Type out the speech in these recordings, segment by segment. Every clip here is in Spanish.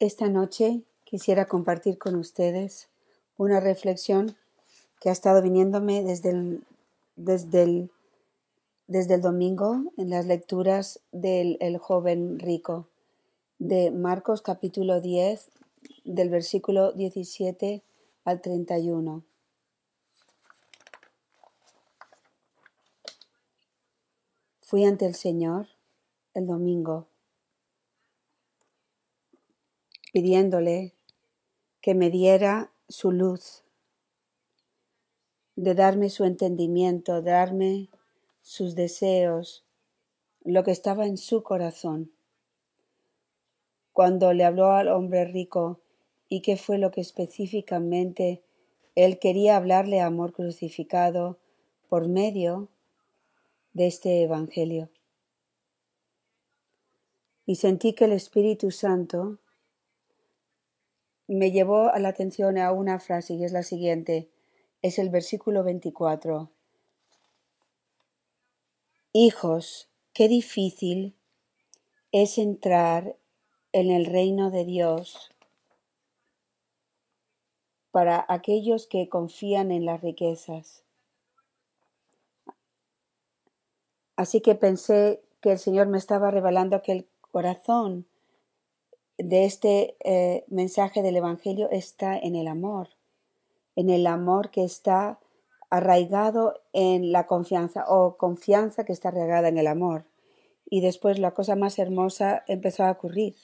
Esta noche quisiera compartir con ustedes una reflexión que ha estado viniéndome desde el, desde el, desde el domingo en las lecturas del el joven rico de Marcos capítulo 10 del versículo 17 al 31. Fui ante el Señor el domingo pidiéndole que me diera su luz, de darme su entendimiento, de darme sus deseos, lo que estaba en su corazón. Cuando le habló al hombre rico y qué fue lo que específicamente él quería hablarle a amor crucificado por medio de este Evangelio. Y sentí que el Espíritu Santo me llevó a la atención a una frase y es la siguiente. Es el versículo 24. Hijos, qué difícil es entrar en el reino de Dios para aquellos que confían en las riquezas. Así que pensé que el Señor me estaba revelando que el corazón de este eh, mensaje del Evangelio está en el amor, en el amor que está arraigado en la confianza o confianza que está arraigada en el amor. Y después la cosa más hermosa empezó a ocurrir.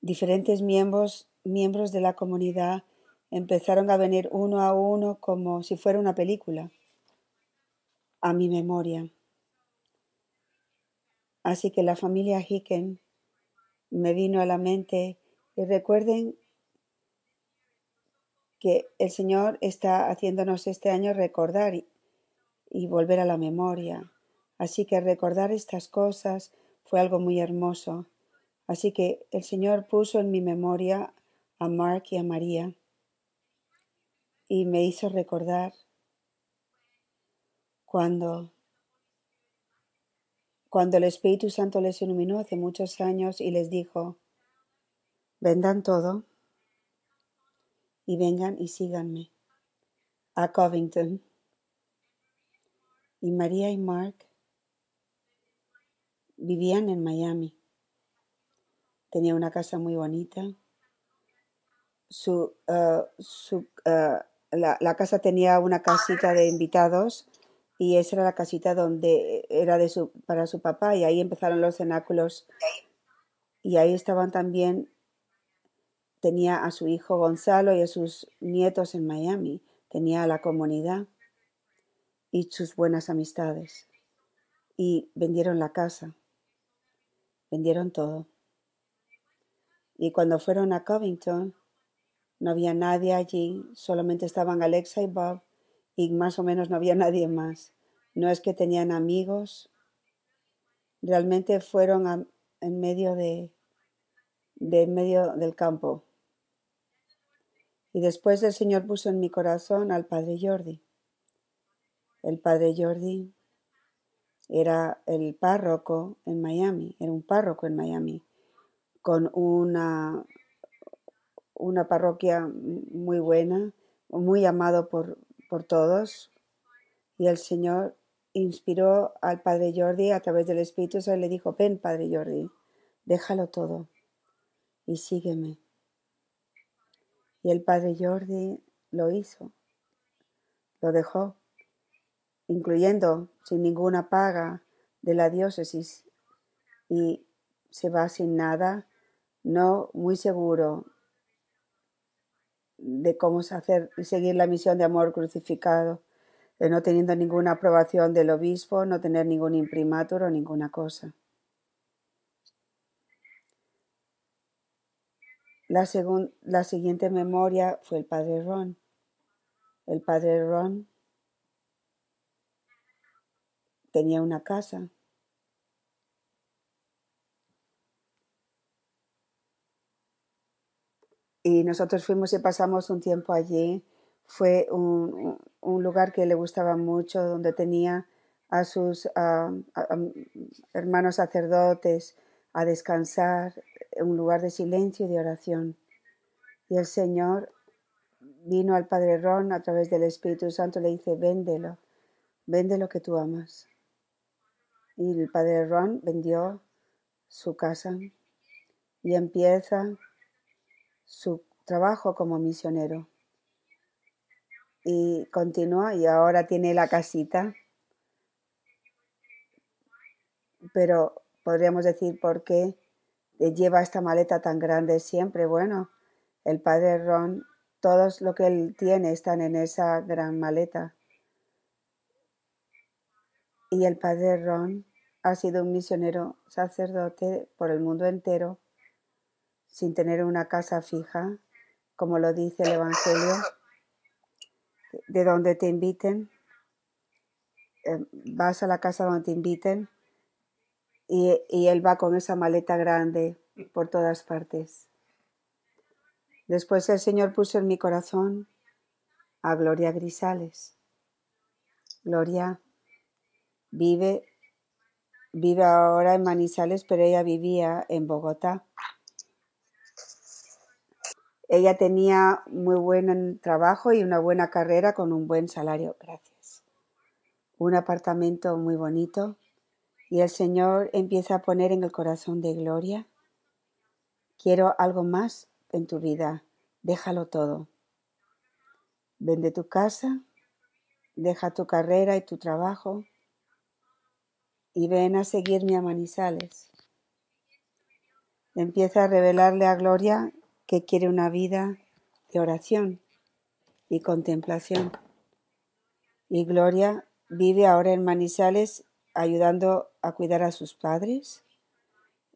Diferentes miembros, miembros de la comunidad empezaron a venir uno a uno como si fuera una película a mi memoria. Así que la familia Hicken me vino a la mente y recuerden que el Señor está haciéndonos este año recordar y, volver a la memoria. Así que recordar estas cosas fue algo muy hermoso. Así que el Señor puso en mi memoria a Mark y a María y me hizo recordar cuando cuando el Espíritu Santo les iluminó hace muchos años y les dijo, vendan todo y vengan y síganme a Covington. Y María y Mark vivían en Miami. Tenía una casa muy bonita. Su, uh, su, uh, la, la casa tenía una casita de invitados y esa era la casita donde era de su, para su papá y ahí empezaron los cenáculos y ahí estaban también, tenía a su hijo Gonzalo y a sus nietos en Miami, tenía a la comunidad y sus buenas amistades y vendieron la casa, vendieron todo. Y cuando fueron a Covington, no había nadie allí, solamente estaban Alexa y Bob y más o menos no había nadie más. No es que tenían amigos, realmente fueron en medio de, de medio del campo. Y después el Señor puso en mi corazón al Padre Jordi. El Padre Jordi era el párroco en Miami, era un párroco en Miami, con una, una parroquia muy buena, muy amado por, por todos. Y el Señor inspiró al Padre Jordi a través del Espíritu Santo y le dijo, ven Padre Jordi, déjalo todo y sígueme. Y el Padre Jordi lo hizo, lo dejó, incluyendo sin ninguna paga de la diócesis y se va sin nada, no muy seguro de cómo hacer, seguir la misión de amor crucificado, de no teniendo ninguna aprobación del obispo, no tener ningún imprimatur o ninguna cosa. La, la siguiente memoria fue el padre Ron. El padre Ron tenía una casa y nosotros fuimos y pasamos un tiempo allí. Fue un, un lugar que le gustaba mucho, donde tenía a sus hermanos sacerdotes a descansar. un lugar de silencio y de oración. Y el Señor vino al Padre Ron a través del Espíritu Santo, le dice, véndelo, vende lo que tú amas. Y el Padre Ron vendió su casa y empieza su trabajo como misionero. Y continúa y ahora tiene la casita. Pero podríamos decir por qué lleva esta maleta tan grande siempre. Bueno, el padre Ron, todos lo que él tiene están en esa gran maleta. Y el padre Ron ha sido un misionero sacerdote por el mundo entero sin tener una casa fija, como lo dice el Evangelio, de donde te inviten, eh, vas a la casa donde te inviten y, y él va con esa maleta grande por todas partes. Después el Señor puso en mi corazón a Gloria Grisales. Gloria vive, vive ahora en Manizales, pero ella vivía en Bogotá. Ella tenía muy buen trabajo y una buena carrera con un buen salario. Gracias. Un apartamento muy bonito. Y el Señor empieza a poner en el corazón de Gloria, quiero algo más en tu vida. Déjalo todo. Vende tu casa, deja tu carrera y tu trabajo y ven a seguirme a Manizales. Empieza a revelarle a Gloria que quiere una vida de oración y contemplación. Y Gloria vive ahora en Manizales ayudando a cuidar a sus padres,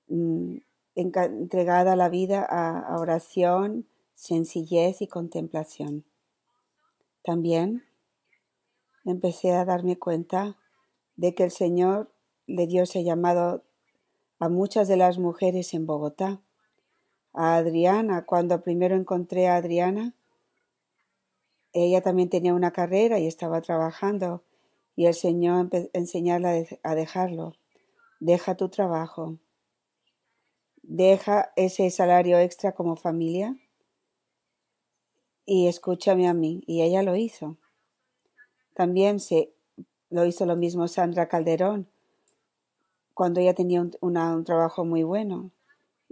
mm, entregada la vida a, oración, sencillez y contemplación. También empecé a darme cuenta de que el Señor le dio ese llamado a muchas de las mujeres en Bogotá a Adriana. Cuando primero encontré a Adriana, ella también tenía una carrera y estaba trabajando y el Señor enseñarla a dejarlo. Deja tu trabajo. Deja ese salario extra como familia y escúchame a mí. Y ella lo hizo. También se, lo hizo lo mismo Sandra Calderón cuando ella tenía un trabajo muy bueno.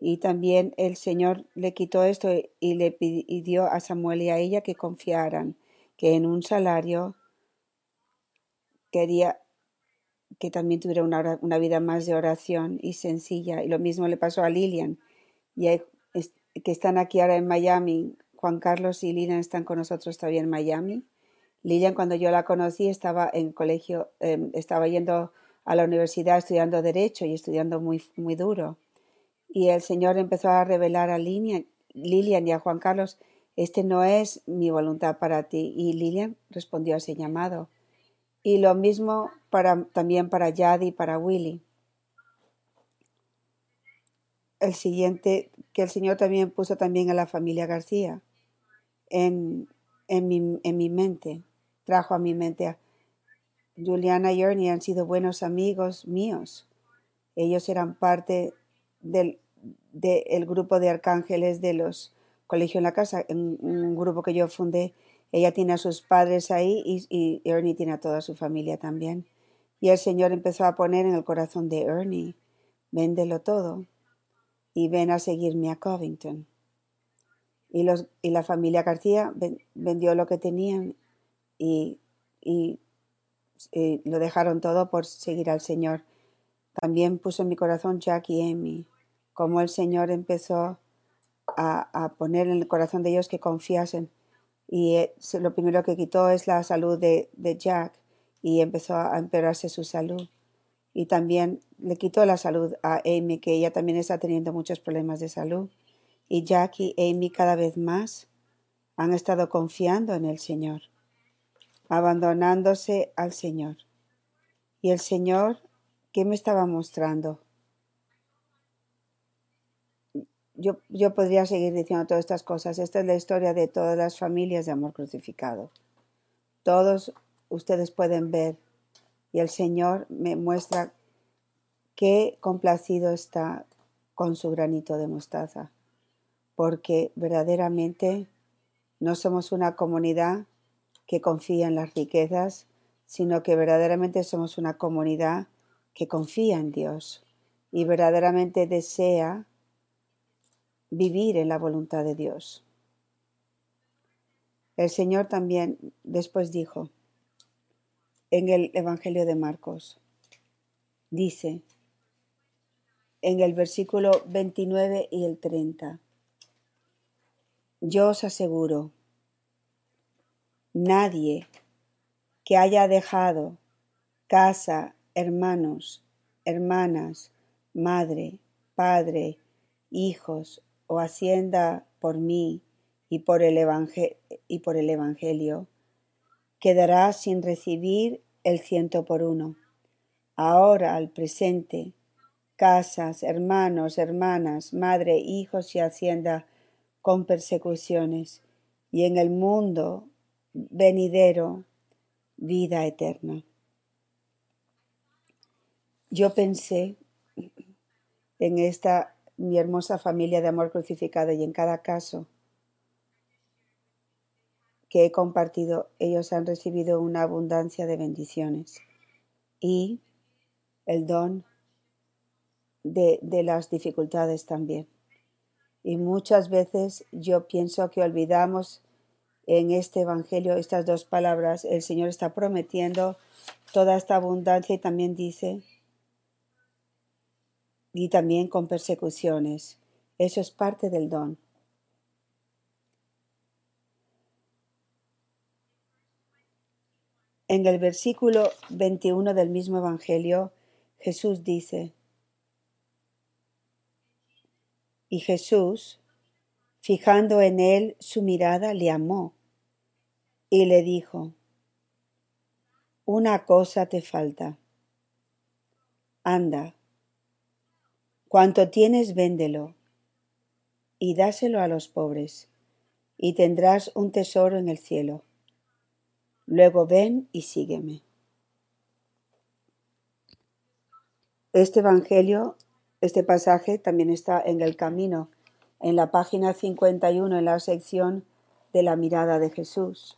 Y también el Señor le quitó esto y le pidió a Samuel y a ella que confiaran, que en un salario quería que también tuviera una, una vida más de oración y sencilla. Y lo mismo le pasó a Lilian, y que están aquí ahora en Miami. Juan Carlos y Lilian están con nosotros todavía en Miami. Lilian, cuando yo la conocí, estaba en colegio, em, estaba yendo a la universidad estudiando Derecho y estudiando muy, muy duro. Y el Señor empezó a revelar a Lilian, y a Juan Carlos, este no es mi voluntad para ti. Y Lilian respondió a ese llamado. Y lo mismo para, también para Yadi y para Willy. El siguiente, que el Señor también puso también a la familia García en, en, mi, en mi mente, trajo a mi mente a Juliana y Ernie han sido buenos amigos míos. Ellos eran parte del de grupo de arcángeles de los colegios en la casa, en un grupo que yo fundé. Ella tiene a sus padres ahí y, y, Ernie tiene a toda su familia también. Y el Señor empezó a poner en el corazón de Ernie, véndelo todo y ven a seguirme a Covington. Y, los, y la familia García vendió lo que tenían y, y, y, lo dejaron todo por seguir al Señor. También puso en mi corazón Jack y Amy como el Señor empezó a, poner en el corazón de ellos que confiasen. Y eh, lo primero que quitó es la salud de, Jack y empezó a empeorarse su salud. Y también le quitó la salud a Amy, que ella también está teniendo muchos problemas de salud. Y Jack y Amy cada vez más han estado confiando en el Señor, abandonándose al Señor. Y el Señor, ¿qué me estaba mostrando? yo, yo podría seguir diciendo todas estas cosas. Esta es la historia de todas las familias de amor crucificado. Todos ustedes pueden ver y el Señor me muestra qué complacido está con su granito de mostaza, porque verdaderamente no somos una comunidad que confía en las riquezas, sino que verdaderamente somos una comunidad que confía en Dios y verdaderamente desea vivir en la voluntad de Dios. El Señor también después dijo en el Evangelio de Marcos, dice en el versículo 29 y el 30, yo os aseguro, nadie que haya dejado casa, hermanos, hermanas, madre, padre, hijos o hacienda por mí y por el, Evangelio, quedará sin recibir el ciento por uno. Ahora, al presente, casas, hermanos, hermanas, madre, hijos y hacienda con persecuciones, y en el mundo venidero vida eterna. Yo pensé en esta mi hermosa familia de amor crucificado y en cada caso que he compartido, ellos han recibido una abundancia de bendiciones y el don de, las dificultades también. Y muchas veces yo pienso que olvidamos en este Evangelio estas dos palabras. El Señor está prometiendo toda esta abundancia y también dice, y también con persecuciones. Eso es parte del don. En el versículo 21 del mismo Evangelio, Jesús dice, y Jesús, fijando en él su mirada, le amó y le dijo, una cosa te falta. Anda, cuanto tienes véndelo y dáselo a los pobres, y tendrás un tesoro en el cielo Luego ven y sígueme. Este Evangelio, este pasaje también está en el camino, en la página 51, en la sección de la mirada de Jesús.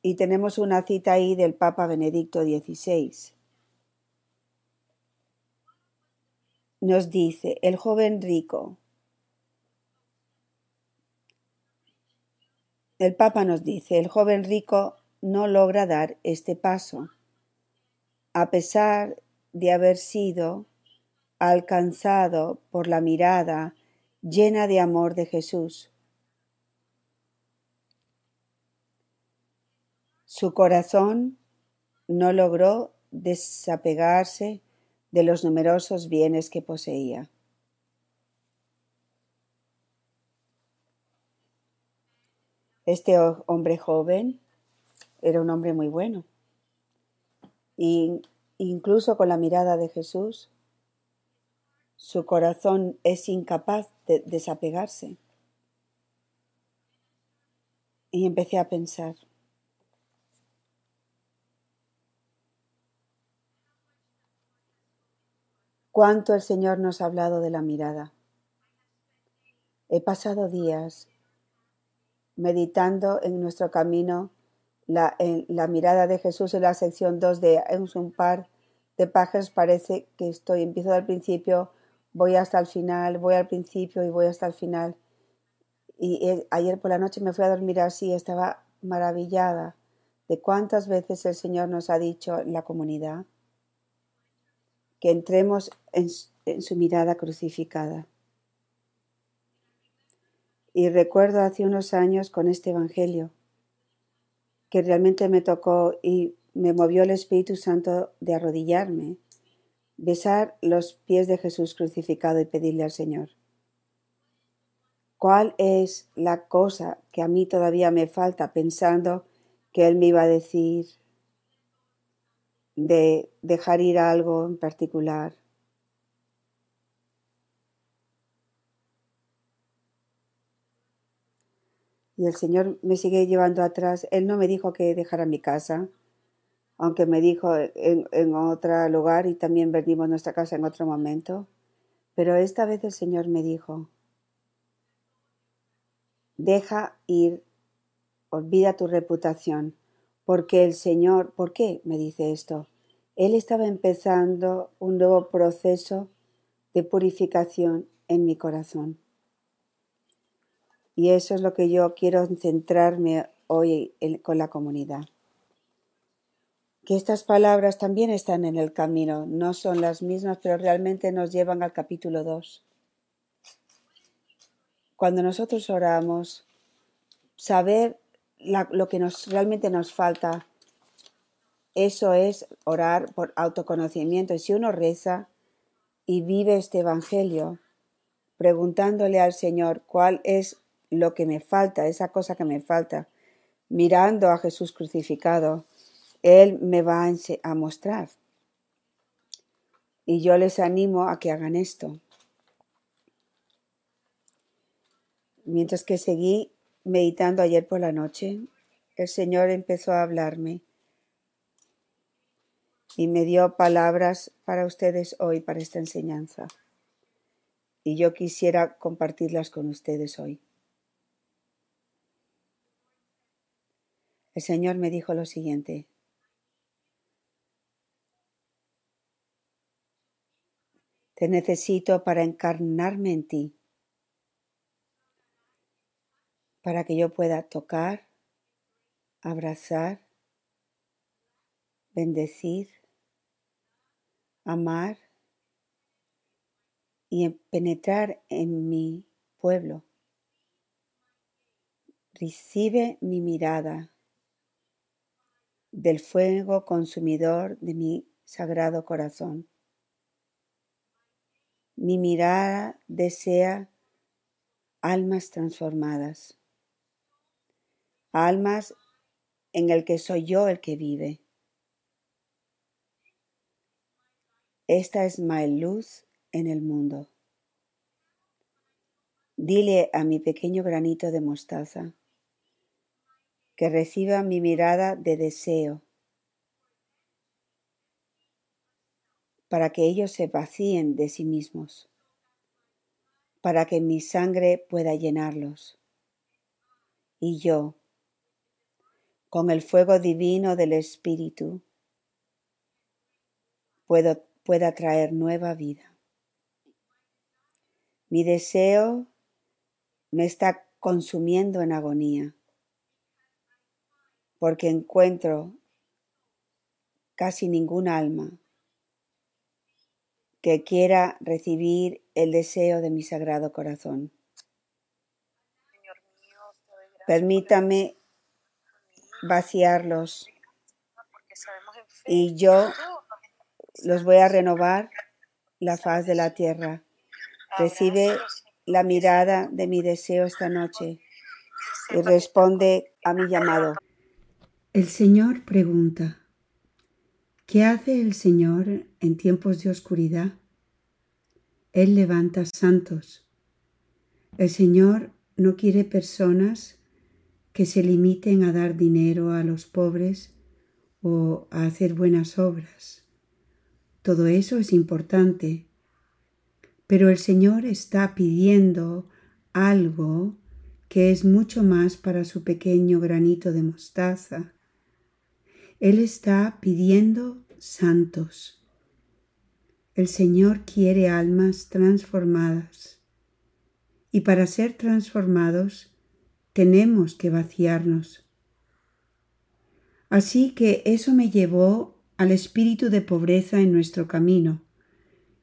Y tenemos una cita ahí del Papa Benedicto XVI. Nos dice, el joven rico, El Papa nos dice, el joven rico no logra dar este paso, a pesar de haber sido alcanzado por la mirada llena de amor de Jesús. Su corazón no logró desapegarse de los numerosos bienes que poseía. Este hombre joven era un hombre muy bueno. Y incluso con la mirada de Jesús, su corazón es incapaz de desapegarse. Y empecé a pensar, cuánto el Señor nos ha hablado de la mirada. He pasado días meditando en nuestro camino la, en la mirada de Jesús en la sección 2 de un par de páginas parece que estoy, empiezo al principio, voy hasta el final, voy al principio y voy hasta el final. Y eh, ayer por la noche me fui a dormir así, estaba maravillada de cuántas veces el Señor nos ha dicho en la comunidad que entremos en su mirada crucificada. Y recuerdo hace unos años con este Evangelio, que realmente me tocó y me movió el Espíritu Santo de arrodillarme, besar los pies de Jesús crucificado y pedirle al Señor. ¿Cuál es la cosa que a mí todavía me falta pensando que Él me iba a decir de dejar ir algo en particular? y el Señor me sigue llevando atrás. Él no me dijo que dejara mi casa, aunque me dijo en, en otro lugar y también vendimos nuestra casa en otro momento. Pero esta vez el Señor me dijo, deja ir, olvida tu reputación, porque el Señor, ¿por qué me dice esto? Él estaba empezando un nuevo proceso de purificación en mi corazón. Y eso es lo que yo quiero centrarme hoy con la comunidad. Que estas palabras también están en el camino, no son las mismas, pero realmente nos llevan al capítulo 2. Cuando nosotros oramos, saber lo que nos, realmente nos falta, eso es orar por autoconocimiento. Y si uno reza y vive este Evangelio, preguntándole al Señor cuál es lo que me falta, esa cosa que me falta, mirando a Jesús crucificado, Él me va a mostrar. Y yo les animo a que hagan esto. Mientras que seguí meditando ayer por la noche, el Señor empezó a hablarme y me dio palabras para ustedes hoy, para esta enseñanza. Y yo quisiera compartirlas con ustedes hoy. El Señor me dijo lo siguiente. Te necesito para encarnarme en ti, para que yo pueda tocar, abrazar, bendecir, amar y penetrar en mi pueblo. Recibe mi mirada del fuego consumidor de mi sagrado corazón. Mi mirada desea almas transformadas, almas en el que soy yo el que vive. Esta es mi luz en el mundo. Dile a mi pequeño granito de mostaza que reciba mi mirada de deseo, para que ellos se vacíen de sí mismos, para que mi sangre pueda llenarlos. Y yo, con el fuego divino del Espíritu, puedo, pueda traer nueva vida. Mi deseo me está consumiendo en agonía porque encuentro casi ningún alma que quiera recibir el deseo de mi sagrado corazón. Permítame vaciarlos y yo los voy a renovar la faz de la tierra. Recibe la mirada de mi deseo esta noche y responde a mi llamado. El Señor pregunta, ¿qué hace el Señor en tiempos de oscuridad? Él levanta santos. El Señor no quiere personas que se limiten a dar dinero a los pobres o a hacer buenas obras. Todo eso es importante, pero el Señor está pidiendo algo que es mucho más para su pequeño granito de mostaza él está pidiendo santos. El Señor quiere almas transformadas. Y para ser transformados tenemos que vaciarnos. Así que eso me llevó al espíritu de pobreza en nuestro camino,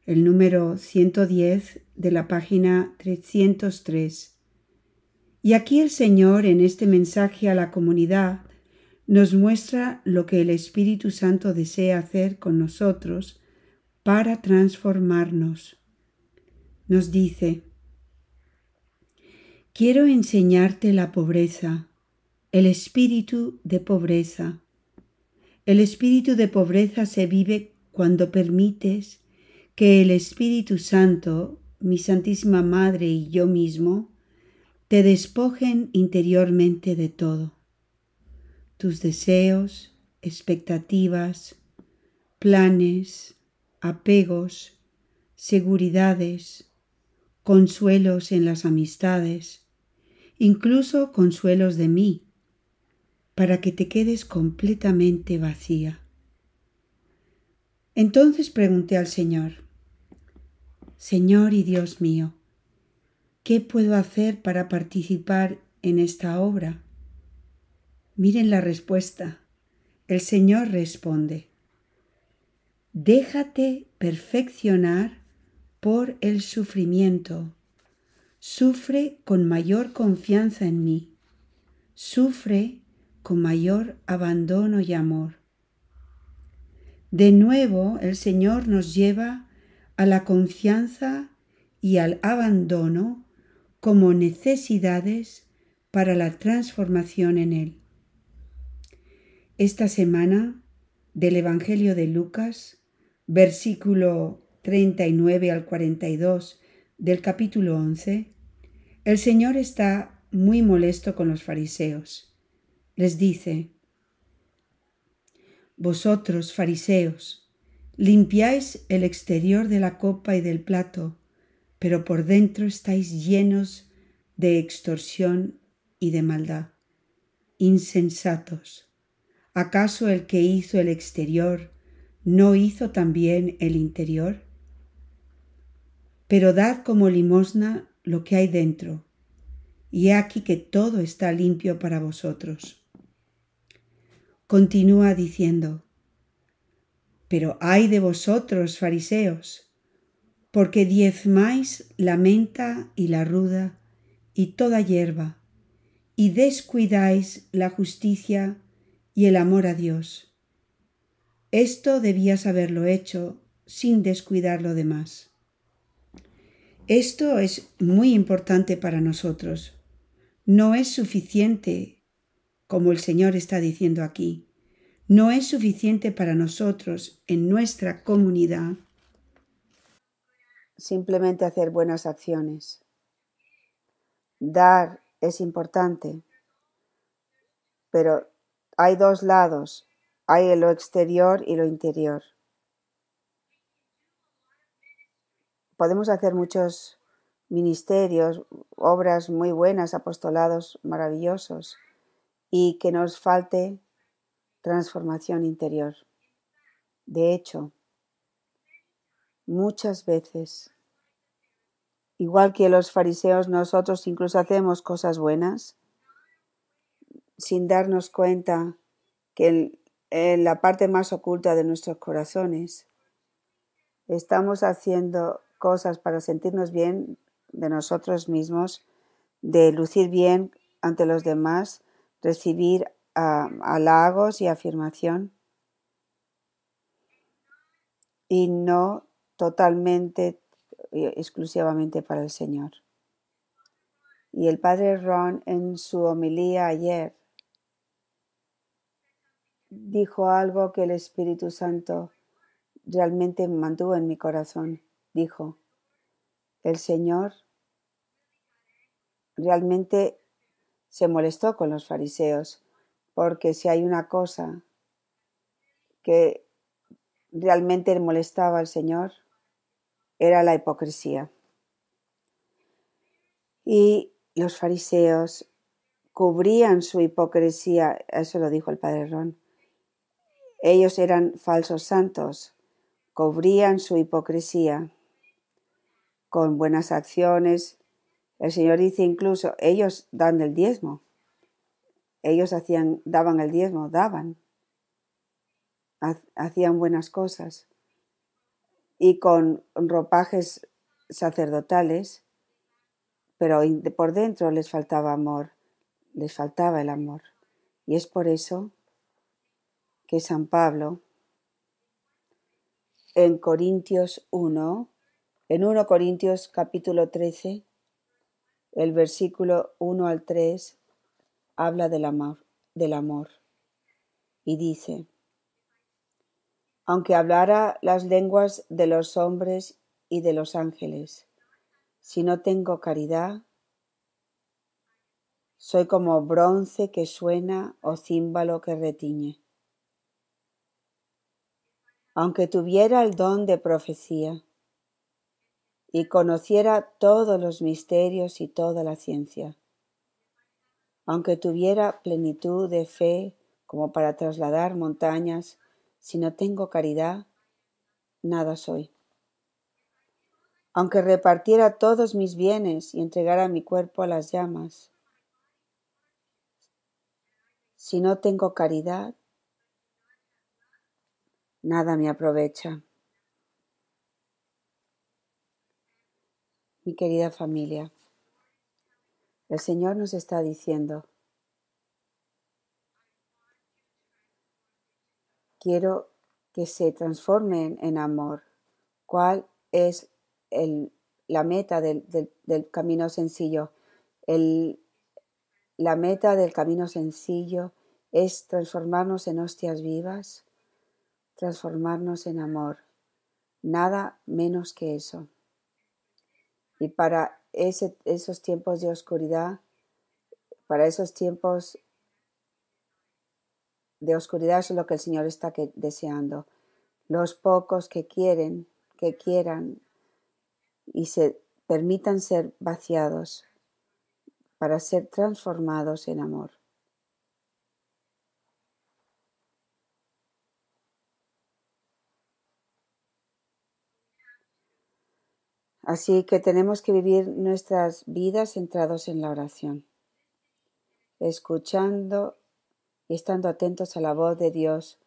el número 110 de la página 303. Y aquí el Señor en este mensaje a la comunidad nos muestra lo que el Espíritu Santo desea hacer con nosotros para transformarnos. Nos dice, quiero enseñarte la pobreza, el espíritu de pobreza. El espíritu de pobreza se vive cuando permites que el Espíritu Santo, mi Santísima Madre y yo mismo, te despojen interiormente de todo tus deseos, expectativas, planes, apegos, seguridades, consuelos en las amistades, incluso consuelos de mí, para que te quedes completamente vacía. Entonces pregunté al Señor, Señor y Dios mío, ¿qué puedo hacer para participar en esta obra? Miren la respuesta. El Señor responde, déjate perfeccionar por el sufrimiento. Sufre con mayor confianza en mí. Sufre con mayor abandono y amor. De nuevo el Señor nos lleva a la confianza y al abandono como necesidades para la transformación en Él. Esta semana del Evangelio de Lucas, versículo 39 al 42 del capítulo 11, el Señor está muy molesto con los fariseos. Les dice, Vosotros, fariseos, limpiáis el exterior de la copa y del plato, pero por dentro estáis llenos de extorsión y de maldad. Insensatos ¿Acaso el que hizo el exterior no hizo también el interior? Pero dad como limosna lo que hay dentro, y he aquí que todo está limpio para vosotros. Continúa diciendo, pero ay de vosotros, fariseos, porque diezmáis la menta y la ruda y toda hierba, y descuidáis la justicia y el amor a Dios. Esto debías haberlo hecho sin descuidar lo demás. Esto es muy importante para nosotros. No es suficiente, como el Señor está diciendo aquí, no es suficiente para nosotros en nuestra comunidad simplemente hacer buenas acciones. Dar es importante, pero hay dos lados, hay lo exterior y lo interior. Podemos hacer muchos ministerios, obras muy buenas, apostolados maravillosos, y que nos falte transformación interior. De hecho, muchas veces, igual que los fariseos, nosotros incluso hacemos cosas buenas, sin darnos cuenta que en la parte más oculta de nuestros corazones estamos haciendo cosas para sentirnos bien de nosotros mismos, de lucir bien ante los demás, recibir ah, halagos y afirmación y no totalmente eh, exclusivamente para el Señor. Y el padre Ron en su homilía ayer dijo algo que el Espíritu Santo realmente mantuvo en mi corazón. Dijo, el Señor realmente se molestó con los fariseos, porque si hay una cosa que realmente molestaba al Señor, era la hipocresía. Y los fariseos cubrían su hipocresía, eso lo dijo el padre Ron, ellos eran falsos santos, cubrían su hipocresía con buenas acciones. El Señor dice incluso, ellos dan el diezmo. Ellos hacían, daban el diezmo, daban. Hacían buenas cosas. Y con ropajes sacerdotales, pero por dentro les faltaba amor, les faltaba el amor. Y es por eso que San Pablo en Corintios 1, en 1 Corintios capítulo 13, el versículo 1 al 3, habla del amor, del amor y dice, aunque hablara las lenguas de los hombres y de los ángeles, si no tengo caridad, soy como bronce que suena o címbalo que retiñe. Aunque tuviera el don de profecía y conociera todos los misterios y toda la ciencia. Aunque tuviera plenitud de fe como para trasladar montañas, si no tengo caridad, nada soy. Aunque repartiera todos mis bienes y entregara mi cuerpo a las llamas, si no tengo caridad, nada me aprovecha. Mi querida familia, el Señor nos está diciendo, quiero que se transformen en amor. ¿Cuál es el, la meta del, del, camino sencillo? El, la meta del camino sencillo es transformarnos en hostias vivas, transformarnos en amor. Nada menos que eso. Y para esos tiempos de oscuridad, para esos tiempos de oscuridad, es lo que el Señor está deseando. Los pocos que quieren, que quieran y se permitan ser vaciados para ser transformados en amor. Así que tenemos que vivir nuestras vidas centrados en la oración, escuchando y estando atentos a la voz de Dios,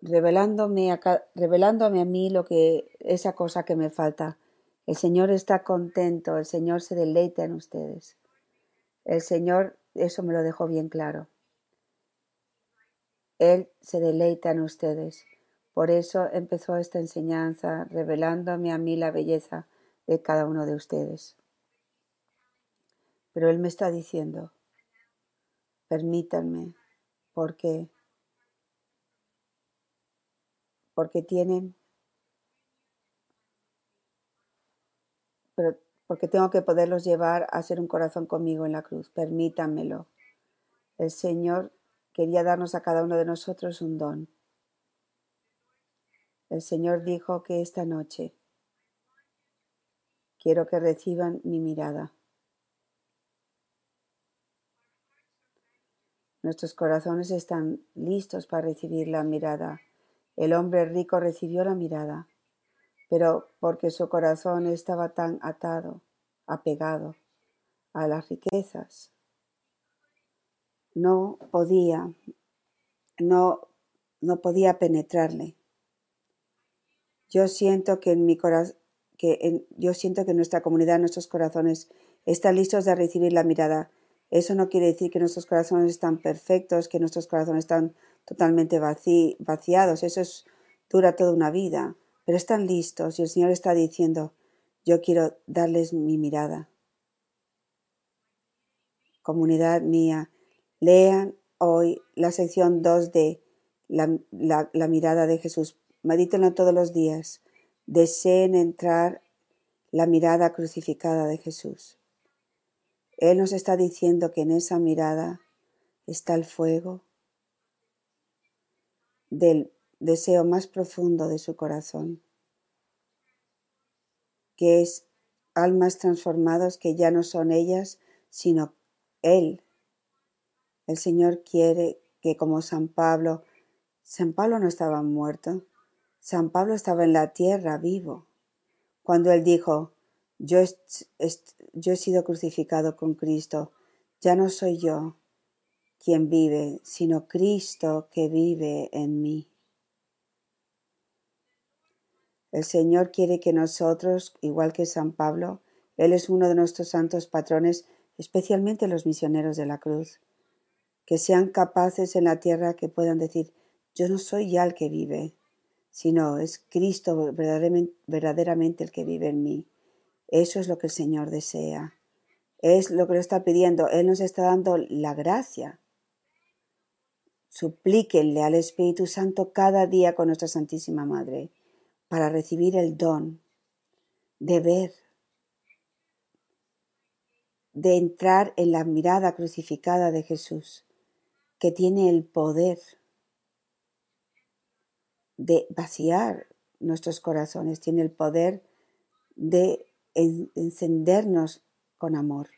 revelándome a, revelándome a mí lo que esa cosa que me falta. El Señor está contento, el Señor se deleita en ustedes. El Señor, eso me lo dejó bien claro. Él se deleita en ustedes. Por eso empezó esta enseñanza revelándome a mí la belleza de cada uno de ustedes. Pero Él me está diciendo, permítanme, porque, porque tienen, pero porque tengo que poderlos llevar a ser un corazón conmigo en la cruz. Permítanmelo. El Señor quería darnos a cada uno de nosotros un don. El Señor dijo que esta noche quiero que reciban mi mirada. Nuestros corazones están listos para recibir la mirada. El hombre rico recibió la mirada, pero porque su corazón estaba tan atado, apegado a las riquezas, no podía, no, no podía penetrarle. Yo siento que en mi corazón, que yo siento que nuestra comunidad, nuestros corazones están listos de recibir la mirada. Eso no quiere decir que nuestros corazones están perfectos, que nuestros corazones están totalmente vaciados. Eso es, dura toda una vida. Pero están listos y el Señor está diciendo, yo quiero darles mi mirada. Comunidad mía, lean hoy la sección 2 de la, la mirada de Jesús medítenlo todos los días, deseen entrar la mirada crucificada de Jesús. Él nos está diciendo que en esa mirada está el fuego del deseo más profundo de su corazón, que es almas transformadas que ya no son ellas, sino Él. El Señor quiere que como San Pablo, San Pablo no estaba muerto, San Pablo estaba en la tierra vivo cuando él dijo, yo, yo he sido crucificado con Cristo, ya no soy yo quien vive, sino Cristo que vive en mí. El Señor quiere que nosotros, igual que San Pablo, Él es uno de nuestros santos patrones, especialmente los misioneros de la cruz, que sean capaces en la tierra que puedan decir, yo no soy ya el que vive, sino es Cristo verdaderamente, el que vive en mí. Eso es lo que el Señor desea. Es lo que lo está pidiendo. Él nos está dando la gracia. Suplíquenle al Espíritu Santo cada día con nuestra Santísima Madre para recibir el don de ver, de entrar en la mirada crucificada de Jesús, que tiene el poder de vaciar nuestros corazones, tiene el poder de encendernos con amor.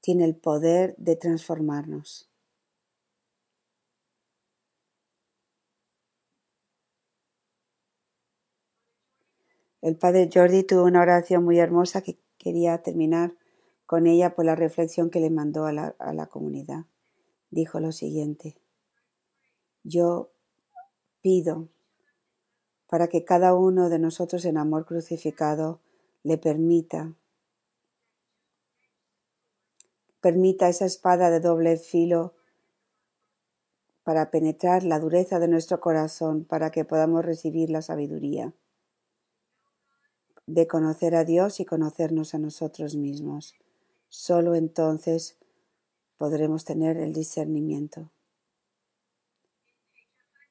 Tiene el poder de transformarnos. El padre Jordi tuvo una oración muy hermosa que quería terminar con ella por la reflexión que le mandó a la, a la comunidad. Dijo lo siguiente, yo pido para que cada uno de nosotros en amor crucificado le permita, permita esa espada de doble filo para penetrar la dureza de nuestro corazón, para que podamos recibir la sabiduría de conocer a Dios y conocernos a nosotros mismos. Solo entonces podremos tener el discernimiento.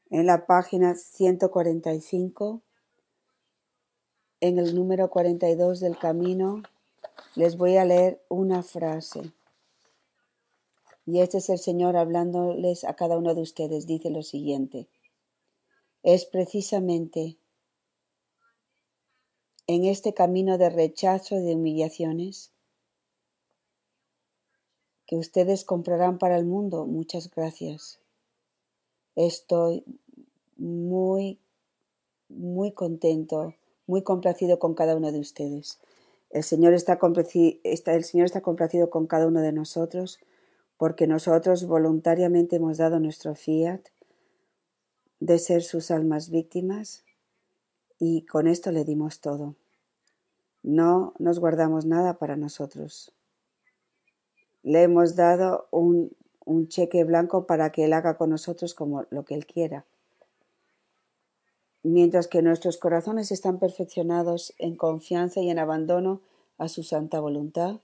En la página 145, en el número 42 del camino, les voy a leer una frase. Y este es el Señor hablándoles a cada uno de ustedes. Dice lo siguiente. Es precisamente en este camino de rechazo y de humillaciones que ustedes comprarán para el mundo. Muchas gracias. Estoy muy, muy contento, muy complacido con cada uno de ustedes. El Señor está, está, el Señor está complacido con cada uno de nosotros porque nosotros voluntariamente hemos dado nuestro fiat de ser sus almas víctimas y con esto le dimos todo. No nos guardamos nada para nosotros. Le hemos dado un, un cheque blanco para que Él haga con nosotros como lo que Él quiera. Mientras que nuestros corazones están perfeccionados en confianza y en abandono a su santa voluntad,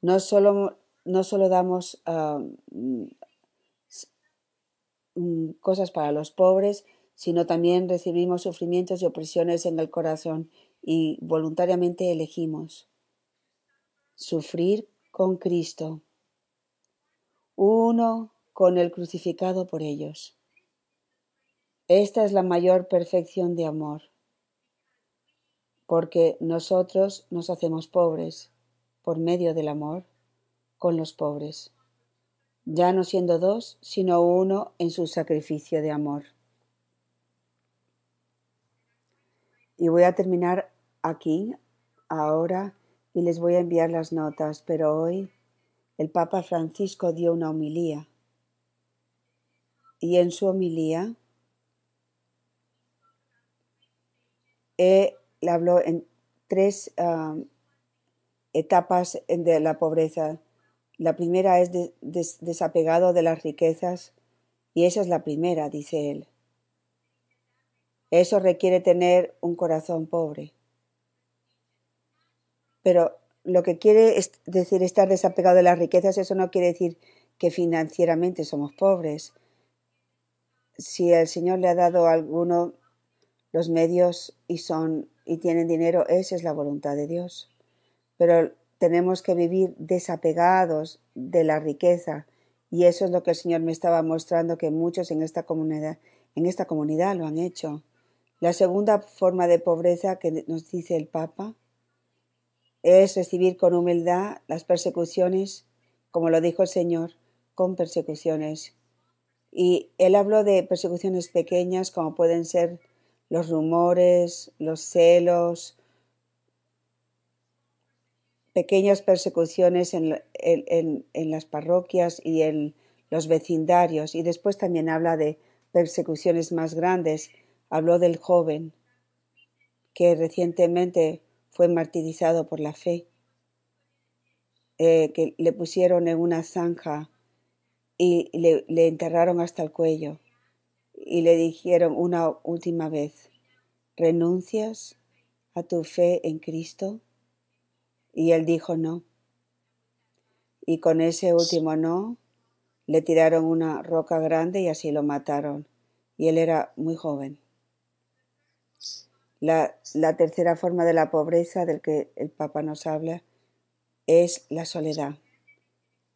no solo, no solo damos uh, cosas para los pobres, sino también recibimos sufrimientos y opresiones en el corazón y voluntariamente elegimos sufrir con Cristo, uno con el crucificado por ellos. Esta es la mayor perfección de amor, porque nosotros nos hacemos pobres por medio del amor con los pobres, ya no siendo dos, sino uno en su sacrificio de amor. Y voy a terminar aquí, ahora, y les voy a enviar las notas, pero hoy el Papa Francisco dio una homilía. Y en su homilía él habló en tres um, etapas de la pobreza. La primera es desapegado de las riquezas y esa es la primera, dice él. Eso requiere tener un corazón pobre. Pero lo que quiere decir estar desapegado de las riquezas, eso no quiere decir que financieramente somos pobres. Si el Señor le ha dado a alguno los medios y son y tienen dinero, esa es la voluntad de Dios. Pero tenemos que vivir desapegados de la riqueza y eso es lo que el Señor me estaba mostrando que muchos en esta comunidad en esta comunidad lo han hecho. La segunda forma de pobreza que nos dice el Papa es recibir con humildad las persecuciones, como lo dijo el Señor, con persecuciones. Y él habló de persecuciones pequeñas, como pueden ser los rumores, los celos, pequeñas persecuciones en, en, en, las parroquias y en los vecindarios. Y después también habla de persecuciones más grandes Habló del joven que recientemente fue martirizado por la fe, eh, que le pusieron en una zanja y le, le enterraron hasta el cuello y le dijeron una última vez, ¿renuncias a tu fe en Cristo? Y él dijo no. Y con ese último no, le tiraron una roca grande y así lo mataron. Y él era muy joven. La, tercera forma de la pobreza del que el Papa nos habla es la soledad,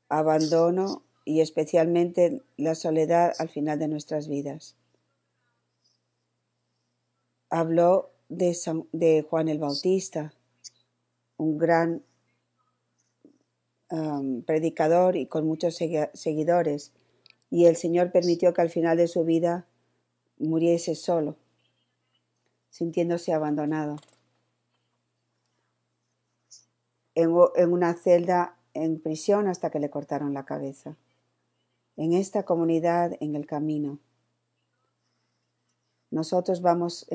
abandono y especialmente la soledad al final de nuestras vidas. Habló de, Juan el Bautista, un gran um, predicador y con muchos segui- seguidores. Y el Señor permitió que al final de su vida muriese solo, sintiéndose abandonado, en, una celda en prisión hasta que le cortaron la cabeza. En esta comunidad, en el camino, nosotros vamos,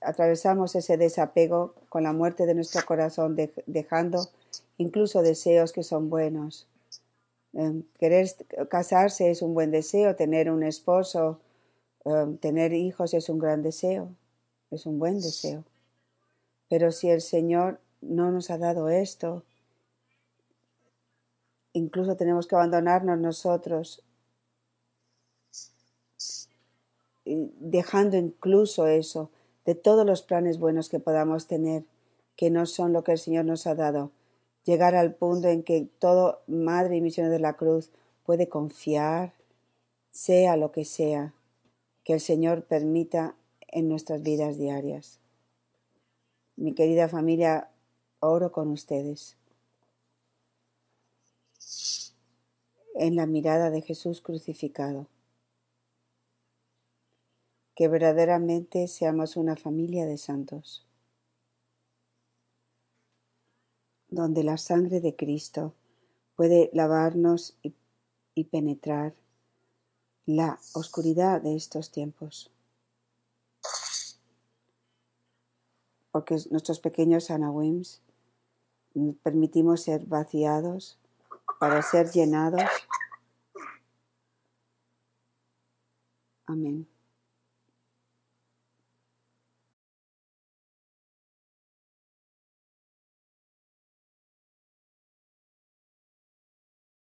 atravesamos ese desapego con la muerte de nuestro corazón, dej- dejando incluso deseos que son buenos. Eh, querer casarse es un buen deseo, tener un esposo, eh, tener hijos es un gran deseo, es un buen deseo. Pero si el Señor no nos ha dado esto, incluso tenemos que abandonarnos nosotros, dejando incluso eso de todos los planes buenos que podamos tener, que no son lo que el Señor nos ha dado. Llegar al punto en que todo madre y misionero de la cruz puede confiar, sea lo que sea, que el Señor permita en nuestras vidas diarias. Mi querida familia, oro con ustedes en la mirada de Jesús crucificado. Que verdaderamente seamos una familia de santos, donde la sangre de Cristo puede lavarnos y, y penetrar la oscuridad de estos tiempos. Porque nuestros pequeños anawims mm, permitimos ser vaciados para ser llenados. Amén.